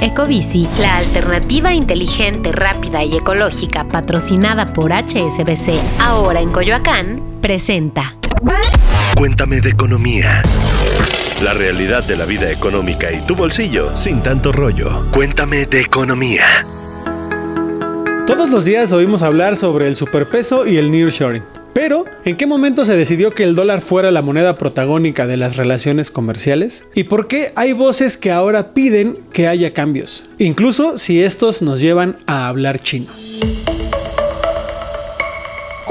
Ecobici, la alternativa inteligente, rápida y ecológica patrocinada por HSBC, ahora en Coyoacán, presenta. Cuéntame de economía. La realidad de la vida económica y tu bolsillo sin tanto rollo. Cuéntame de economía. Todos los días oímos hablar sobre el superpeso y el nearshoring. Pero, ¿en qué momento se decidió que el dólar fuera la moneda protagónica de las relaciones comerciales? ¿Y por qué hay voces que ahora piden que haya cambios? Incluso si estos nos llevan a hablar chino.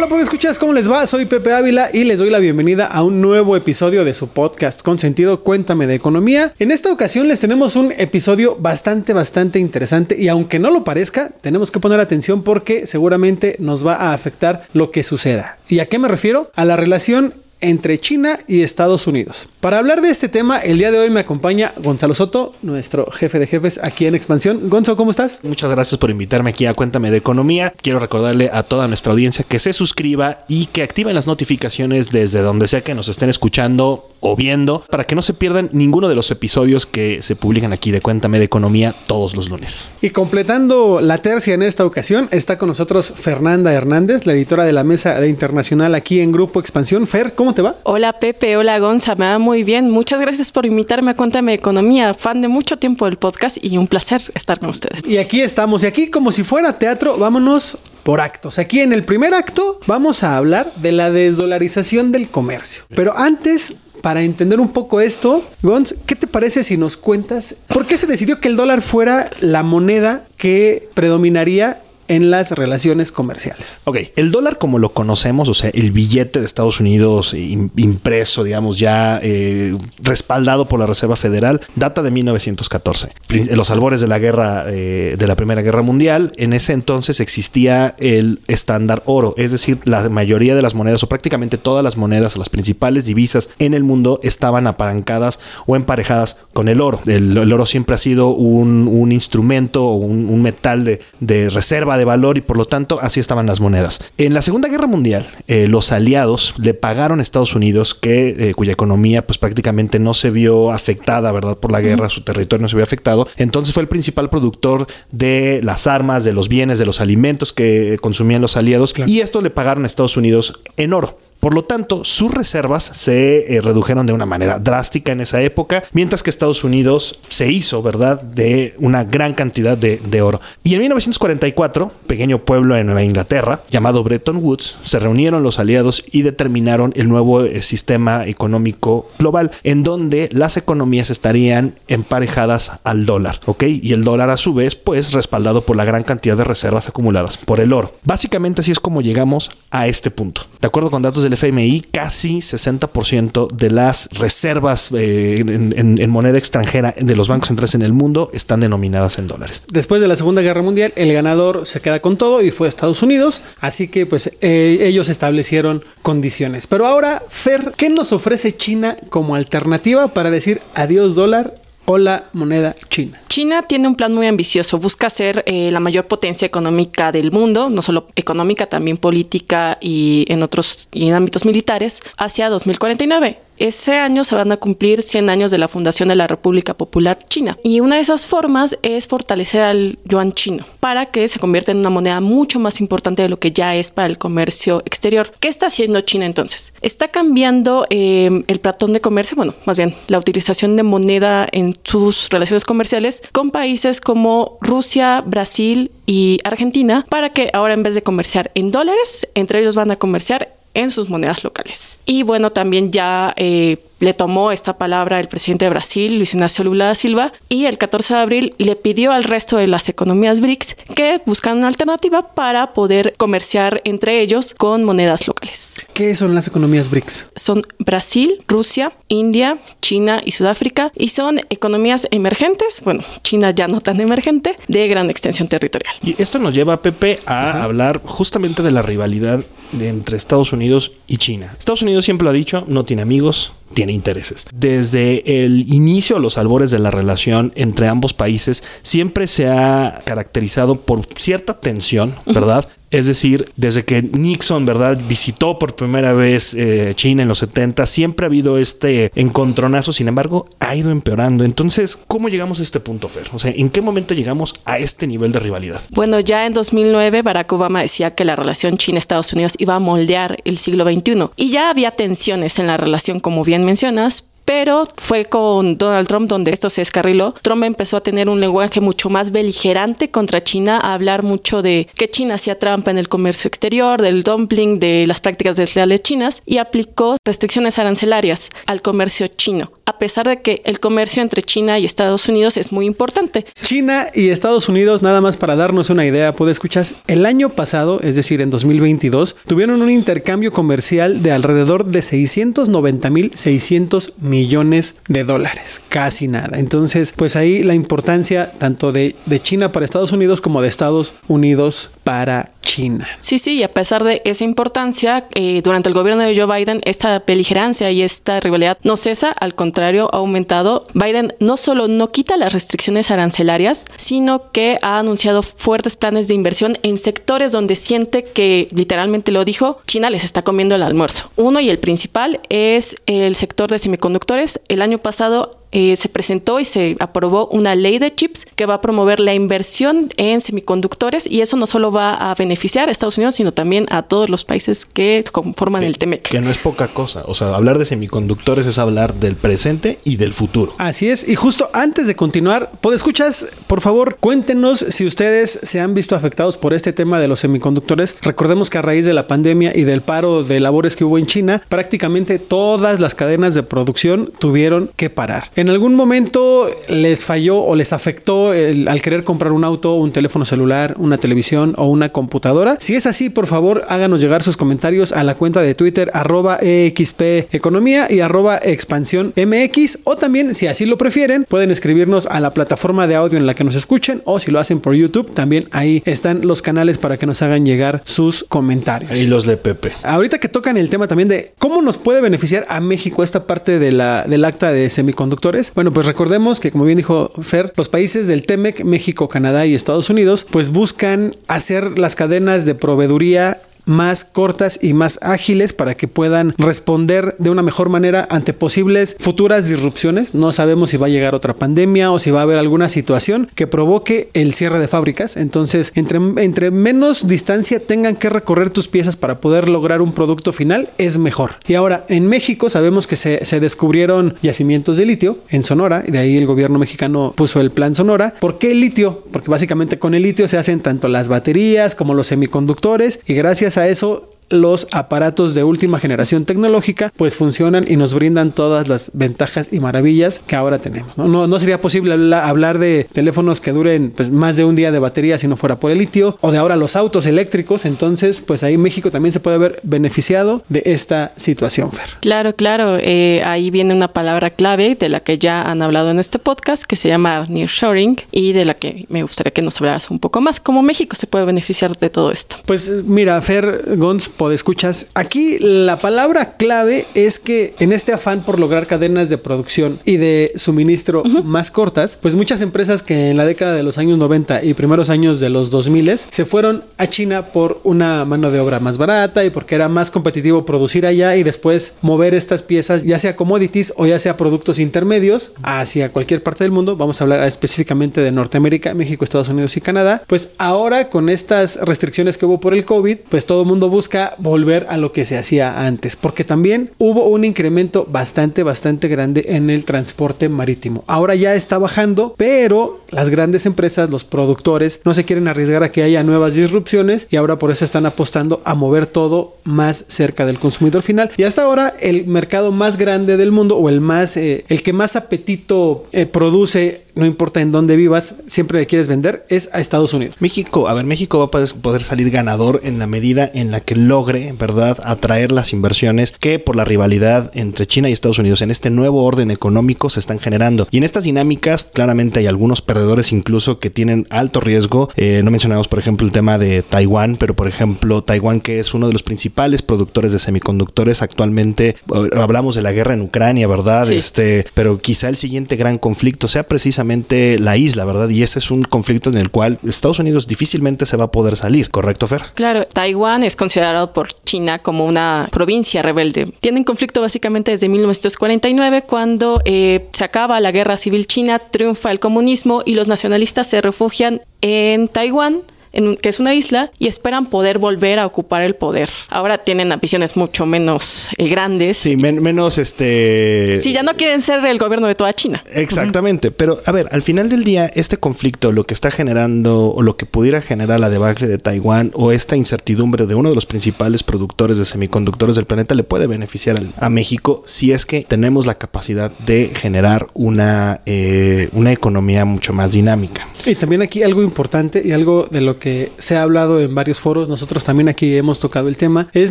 Hola, pues escuchas, ¿cómo les va? Soy Pepe Ávila y les doy la bienvenida a un nuevo episodio de su podcast con sentido Cuéntame de Economía. En esta ocasión les tenemos un episodio bastante, bastante interesante y aunque no lo parezca, tenemos que poner atención porque seguramente nos va a afectar lo que suceda. ¿Y a qué me refiero? A la relación entre China y Estados Unidos. Para hablar de este tema, el día de hoy me acompaña Gonzalo Soto, nuestro jefe de jefes aquí en Expansión. Gonzalo, ¿cómo estás? Muchas gracias por invitarme aquí a Cuéntame de Economía. Quiero recordarle a toda nuestra audiencia que se suscriba y que activen las notificaciones desde donde sea que nos estén escuchando o viendo para que no se pierdan ninguno de los episodios que se publican aquí de Cuéntame de Economía todos los lunes. Y completando la tercia en esta ocasión, está con nosotros Fernanda Hernández, la editora de la mesa de internacional aquí en Grupo Expansión. Fer, ¿cómo te va? Hola Pepe, hola Gonza, me va muy bien. Muchas gracias por invitarme a Cuéntame Economía, fan de mucho tiempo del podcast y un placer estar con ustedes. Y aquí estamos, y aquí como si fuera teatro, vámonos por actos. Aquí en el primer acto vamos a hablar de la desdolarización del comercio. Pero antes para entender un poco esto, Gonz, ¿qué te parece si nos cuentas por qué se decidió que el dólar fuera la moneda que predominaría en las relaciones comerciales. Ok, el dólar como lo conocemos, o sea, el billete de Estados Unidos impreso, digamos, ya eh, respaldado por la Reserva Federal, data de 1914. Los albores de la guerra, eh, de la Primera Guerra Mundial, en ese entonces existía el estándar oro, es decir, la mayoría de las monedas o prácticamente todas las monedas, las principales divisas en el mundo estaban apalancadas o emparejadas con el oro. El, oro siempre ha sido un, instrumento o un, un metal de, de reserva de valor y por lo tanto así estaban las monedas. En la Segunda Guerra Mundial, eh, los aliados le pagaron a Estados Unidos, que, eh, cuya economía pues prácticamente no se vio afectada, ¿verdad? Por la guerra, su territorio no se vio afectado. Entonces fue el principal productor de las armas, de los bienes, de los alimentos que consumían los aliados. Y esto le pagaron a Estados Unidos en oro. Por lo tanto, sus reservas se eh, redujeron de una manera drástica en esa época, mientras que Estados Unidos se hizo, ¿verdad?, de una gran cantidad de, oro. Y en 1944, pequeño pueblo en Nueva Inglaterra, llamado Bretton Woods, se reunieron los aliados y determinaron el nuevo eh, sistema económico global, en donde las economías estarían emparejadas al dólar, ¿ok? Y el dólar a su vez, pues, respaldado por la gran cantidad de reservas acumuladas por el oro. Básicamente así es como llegamos a este punto. De acuerdo con datos de FMI, casi 60% de las reservas eh, en, moneda extranjera de los bancos centrales en el mundo están denominadas en dólares. Después de la Segunda Guerra Mundial, el ganador se queda con todo y fue Estados Unidos, así que pues eh, ellos establecieron condiciones. Pero ahora, Fer, ¿qué nos ofrece China como alternativa para decir adiós dólar? O la moneda china. China tiene un plan muy ambicioso, busca ser eh, la mayor potencia económica del mundo, no solo económica, también política y en otros y en ámbitos militares, hacia 2049 ese año se van a cumplir 100 años de la fundación de la República Popular China. Y una de esas formas es fortalecer al yuan chino para que se convierta en una moneda mucho más importante de lo que ya es para el comercio exterior. ¿Qué está haciendo China entonces? Está cambiando eh, el platón de comercio, bueno, más bien la utilización de moneda en sus relaciones comerciales con países como Rusia, Brasil y Argentina para que ahora en vez de comerciar en dólares, entre ellos van a comerciar en sus monedas locales. Y bueno, también ya eh, le tomó esta palabra el presidente de Brasil, Luis Ignacio Lula da Silva, y el 14 de abril le pidió al resto de las economías BRICS que buscan una alternativa para poder comerciar entre ellos con monedas locales. ¿Qué son las economías BRICS? Son Brasil, Rusia, India, China y Sudáfrica, y son economías emergentes, bueno, China ya no tan emergente, de gran extensión territorial. Y esto nos lleva, Pepe, a hablar justamente de la rivalidad entre Estados Unidos y China. Estados Unidos siempre lo ha dicho, no tiene amigos, tiene intereses. Desde el inicio, los albores de la relación entre ambos países siempre se ha caracterizado por cierta tensión, ¿verdad? Es decir, desde que Nixon, ¿verdad?, visitó por primera vez eh, China en los 70, siempre ha habido este encontronazo, sin embargo, ha ido empeorando. Entonces, ¿cómo llegamos a este punto, Fer? O sea, ¿en qué momento llegamos a este nivel de rivalidad? Bueno, ya en 2009 Barack Obama decía que la relación China-Estados Unidos iba a moldear el siglo XXI y ya había tensiones en la relación, como bien mencionas, pero fue con Donald Trump donde esto se descarriló. Trump empezó a tener un lenguaje mucho más beligerante contra China, a hablar mucho de que China hacía trampa en el comercio exterior, del dumpling, de las prácticas desleales chinas y aplicó restricciones arancelarias al comercio chino, a pesar de que el comercio entre China y Estados Unidos es muy importante. China y Estados Unidos, nada más para darnos una idea, puede escuchar, el año pasado, es decir, en 2022, tuvieron un intercambio comercial de alrededor de 690 mil 600 millones millones de dólares, casi nada. Entonces, pues ahí la importancia tanto de, de China para Estados Unidos como de Estados Unidos para China. Sí, sí, y a pesar de esa importancia, eh, durante el gobierno de Joe Biden, esta beligerancia y esta rivalidad no cesa, al contrario, ha aumentado. Biden no solo no quita las restricciones arancelarias, sino que ha anunciado fuertes planes de inversión en sectores donde siente que, literalmente lo dijo, China les está comiendo el almuerzo. Uno y el principal es el sector de semiconductores. El año pasado eh, se presentó y se aprobó una ley de chips que va a promover la inversión en semiconductores y eso no solo va a beneficiar a Estados Unidos, sino también a todos los países que conforman el TEMEC. Que no es poca cosa. O sea, hablar de semiconductores es hablar del presente y del futuro. Así es. Y justo antes de continuar, escuchas, por favor, cuéntenos si ustedes se han visto afectados por este tema de los semiconductores. Recordemos que a raíz de la pandemia y del paro de labores que hubo en China, prácticamente todas las cadenas de producción tuvieron que parar. ¿En algún momento les falló o les afectó al querer comprar un auto, un teléfono celular, una televisión o una computadora? Si es así, por favor, háganos llegar sus comentarios a la cuenta de Twitter arroba EXP Economía y arroba Expansión MX o también, si así lo prefieren, pueden escribirnos a la plataforma de audio en la que nos escuchen o si lo hacen por YouTube, también ahí están los canales para que nos hagan llegar sus comentarios. Y los de Pepe. Ahorita que tocan el tema también de cómo nos puede beneficiar a México esta parte de la, del acta de semiconductores bueno, pues recordemos que como bien dijo Fer, los países del TEMEC, México, Canadá y Estados Unidos, pues buscan hacer las cadenas de proveeduría más cortas y más ágiles para que puedan responder de una mejor manera ante posibles futuras disrupciones. No sabemos si va a llegar otra pandemia o si va a haber alguna situación que provoque el cierre de fábricas. Entonces, entre, entre menos distancia tengan que recorrer tus piezas para poder lograr un producto final, es mejor. Y ahora, en México sabemos que se, se descubrieron yacimientos de litio en Sonora, y de ahí el gobierno mexicano puso el plan Sonora. ¿Por qué el litio? Porque básicamente con el litio se hacen tanto las baterías como los semiconductores y gracias a a eso los aparatos de última generación tecnológica pues funcionan y nos brindan todas las ventajas y maravillas que ahora tenemos. No, no, sería posible hablar de teléfonos que duren pues, más de un día de batería si no fuera por el litio o de ahora los autos eléctricos. Entonces pues ahí México también se puede haber beneficiado de esta situación, Fer. Claro, claro. Eh, ahí viene una palabra clave de la que ya han hablado en este podcast que se llama nearshoring y de la que me gustaría que nos hablaras un poco más. ¿Cómo México se puede beneficiar de todo esto? Pues mira, Fer Gons, escuchas, aquí la palabra clave es que en este afán por lograr cadenas de producción y de suministro más cortas, pues muchas empresas que en la década de los años 90 y primeros años de los 2000 se fueron a China por una mano de obra más barata y porque era más competitivo producir allá y después mover estas piezas, ya sea commodities o ya sea productos intermedios, hacia cualquier parte del mundo. Vamos a hablar específicamente de Norteamérica, México, Estados Unidos y Canadá. Pues ahora con estas restricciones que hubo por el COVID, pues todo el mundo busca volver a lo que se hacía antes, porque también hubo un incremento bastante, bastante grande en el transporte marítimo. Ahora ya está bajando, pero las grandes empresas, los productores, no se quieren arriesgar a que haya nuevas disrupciones y ahora por eso están apostando a mover todo más cerca del consumidor final. Y hasta ahora el mercado más grande del mundo o el más, eh, el que más apetito eh, produce no importa en dónde vivas, siempre le quieres vender, es a Estados Unidos. México, a ver, México va a poder salir ganador en la medida en la que logre, ¿verdad?, atraer las inversiones que por la rivalidad entre China y Estados Unidos en este nuevo orden económico se están generando. Y en estas dinámicas, claramente hay algunos perdedores corredores incluso que tienen alto riesgo. Eh, no mencionamos, por ejemplo, el tema de Taiwán, pero por ejemplo, Taiwán que es uno de los principales productores de semiconductores actualmente, hablamos de la guerra en Ucrania, ¿verdad? Este, pero quizá el siguiente gran conflicto sea precisamente la isla, ¿verdad? Y ese es un conflicto en el cual Estados Unidos difícilmente se va a poder salir, ¿correcto, Fer? Claro, Taiwán es considerado por China como una provincia rebelde. Tienen conflicto básicamente desde 1949, cuando eh, se acaba la guerra civil china, triunfa el comunismo y los nacionalistas se refugian en Taiwán que es una isla, y esperan poder volver a ocupar el poder. Ahora tienen ambiciones mucho menos eh, grandes. Sí, menos este... Sí, ya no quieren ser el gobierno de toda China. Exactamente, pero a ver, al final del día, este conflicto, lo que está generando o lo que pudiera generar la debacle de Taiwán o esta incertidumbre de uno de los principales productores de semiconductores del planeta le puede beneficiar a México si es que tenemos la capacidad de generar una, eh, una economía mucho más dinámica. Y también aquí algo importante y algo de lo que se ha hablado en varios foros, nosotros también aquí hemos tocado el tema, es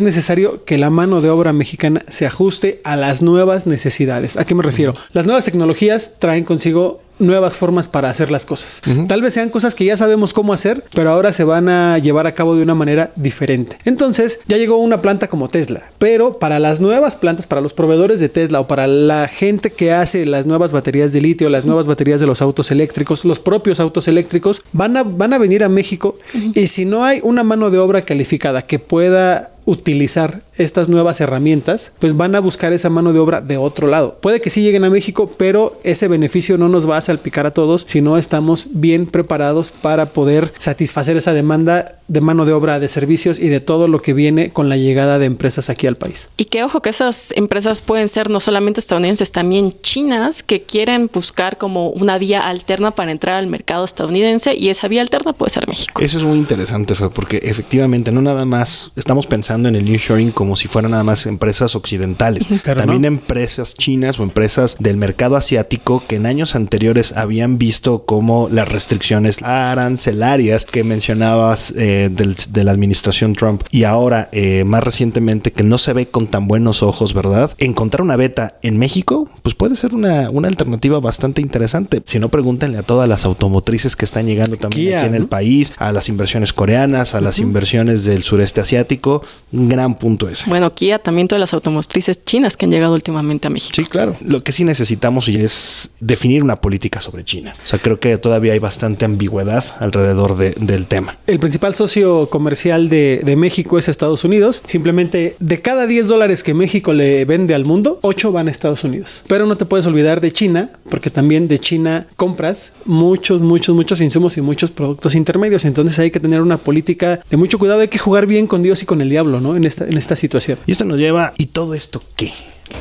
necesario que la mano de obra mexicana se ajuste a las nuevas necesidades. ¿A qué me refiero? Las nuevas tecnologías traen consigo nuevas formas para hacer las cosas. Tal vez sean cosas que ya sabemos cómo hacer, pero ahora se van a llevar a cabo de una manera diferente. Entonces, ya llegó una planta como Tesla, pero para las nuevas plantas, para los proveedores de Tesla o para la gente que hace las nuevas baterías de litio, las nuevas baterías de los autos eléctricos, los propios autos eléctricos, van a, van a venir a México y si no hay una mano de obra calificada que pueda utilizar estas nuevas herramientas, pues van a buscar esa mano de obra de otro lado. Puede que sí lleguen a México, pero ese beneficio no nos va a salpicar a todos si no estamos bien preparados para poder satisfacer esa demanda de mano de obra, de servicios y de todo lo que viene con la llegada de empresas aquí al país. Y que ojo que esas empresas pueden ser no solamente estadounidenses, también chinas que quieren buscar como una vía alterna para entrar al mercado estadounidense y esa vía alterna puede ser México. Eso es muy interesante, Fe, porque efectivamente no nada más estamos pensando en el nearshoring como si fueran nada más empresas occidentales, también empresas chinas o empresas del mercado asiático que en años anteriores habían visto como las restricciones arancelarias que mencionabas eh, de la administración Trump y ahora eh, más recientemente que no se ve con tan buenos ojos, ¿verdad? Encontrar una beta en México, pues puede ser una, una alternativa bastante interesante. Si no, pregúntenle a todas las automotrices que están llegando también aquí en el país, a las inversiones coreanas, a las inversiones del sureste asiático. Un gran punto ese. Bueno, Kia también todas las automotrices chinas que han llegado últimamente a México. Sí, claro. Lo que sí necesitamos es definir una política sobre China. O sea, creo que todavía hay bastante ambigüedad alrededor del tema. El principal socio comercial de, México es Estados Unidos. Simplemente de cada 10 dólares que México le vende al mundo, 8 van a Estados Unidos. Pero no te puedes olvidar de China, porque también de China compras muchos, muchos, muchos insumos y muchos productos intermedios. Entonces hay que tener una política de mucho cuidado. Hay que jugar bien con Dios y con el diablo, ¿no? En esta, en esta situación. Y esto nos lleva, ¿y todo esto qué?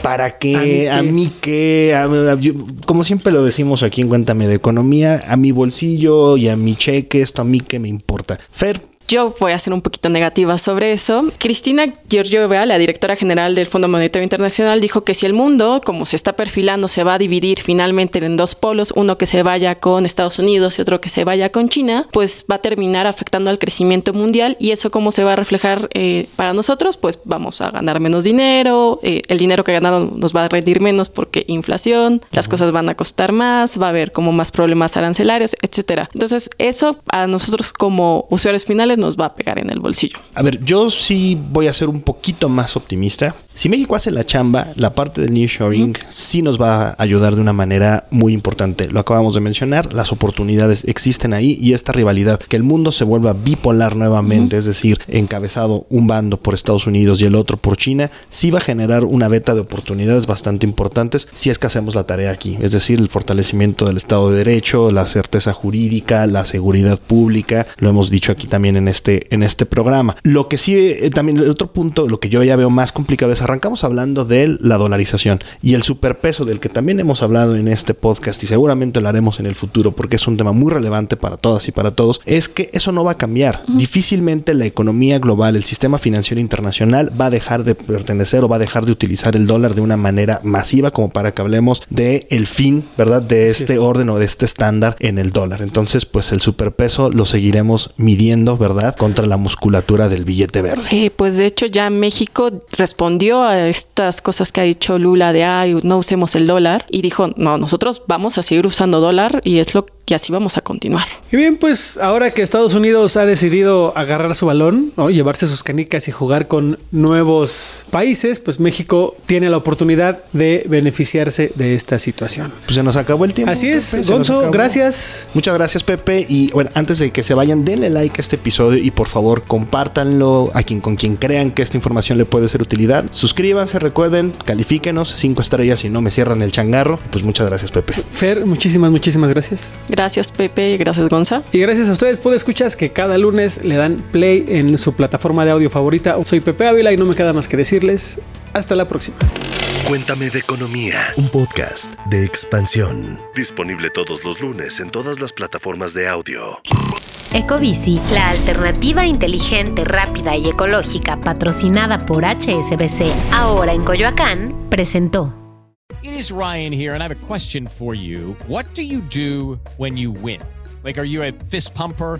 ¿Para qué? ¿A mí qué? como siempre lo decimos aquí en Cuéntame de Economía, a mi bolsillo y a mi cheque, esto a mí qué me importa. Fer, yo voy a ser un poquito negativa sobre eso. Cristina Georgieva, la directora general del Fondo Monetario Internacional, dijo que si el mundo, como se está perfilando, se va a dividir finalmente en dos polos, uno que se vaya con Estados Unidos y otro que se vaya con China, pues va a terminar afectando al crecimiento mundial y eso cómo se va a reflejar eh, para nosotros, pues vamos a ganar menos dinero, eh, el dinero que ganado nos va a rendir menos porque inflación, las cosas van a costar más, va a haber como más problemas arancelarios, etcétera. Entonces eso a nosotros como usuarios finales nos va a pegar en el bolsillo. A ver, yo sí voy a ser un poquito más optimista. Si México hace la chamba, la parte del nearshoring sí nos va a ayudar de una manera muy importante. Lo acabamos de mencionar, las oportunidades existen ahí y esta rivalidad, que el mundo se vuelva bipolar nuevamente, es decir, encabezado un bando por Estados Unidos y el otro por China, sí va a generar una beta de oportunidades bastante importantes si es que hacemos la tarea aquí, es decir, el fortalecimiento del Estado de Derecho, la certeza jurídica, la seguridad pública, lo hemos dicho aquí también en este, en este programa. Lo que sí, eh, también el otro punto, lo que yo ya veo más complicado es arrancamos hablando de la dolarización y el superpeso del que también hemos hablado en este podcast y seguramente lo haremos en el futuro porque es un tema muy relevante para todas y para todos, es que eso no va a cambiar. Difícilmente la economía global, el sistema financiero internacional va a dejar de pertenecer o va a dejar de utilizar el dólar de una manera masiva como para que hablemos de el fin, ¿verdad? De este orden o de este estándar en el dólar. Entonces, pues el superpeso lo seguiremos midiendo, ¿verdad? Contra la musculatura del billete verde. Eh, pues de hecho ya México respondió a estas cosas que ha dicho Lula de, ay, no usemos el dólar, y dijo, no, nosotros vamos a seguir usando dólar y es lo que así vamos a continuar. Y bien, pues ahora que Estados Unidos ha decidido agarrar su balón, ¿no? llevarse sus canicas y jugar con nuevos países, pues México tiene la oportunidad de beneficiarse de esta situación. Pues se nos acabó el tiempo. Así es, Pepe, Gonzo, gracias. Muchas gracias, Pepe. Y bueno, antes de que se vayan, denle like a este episodio y por favor compártanlo a quien con quien crean que esta información le puede ser utilidad. Suscríbanse, recuerden, califíquenos, cinco estrellas y no me cierran el changarro. Pues muchas gracias, Pepe. Fer, muchísimas, muchísimas gracias. Gracias Pepe gracias Gonza. Y gracias a ustedes, escuchas que cada lunes le dan play en su plataforma de audio favorita. Soy Pepe Ávila y no me queda más que decirles hasta la próxima. Cuéntame de economía, un podcast de expansión. Disponible todos los lunes en todas las plataformas de audio. Ecobici, la alternativa inteligente, rápida y ecológica patrocinada por HSBC, ahora en Coyoacán, presentó. It is Ryan here, and I have a question for you. What do you do when you win? Like, are you a fist pumper?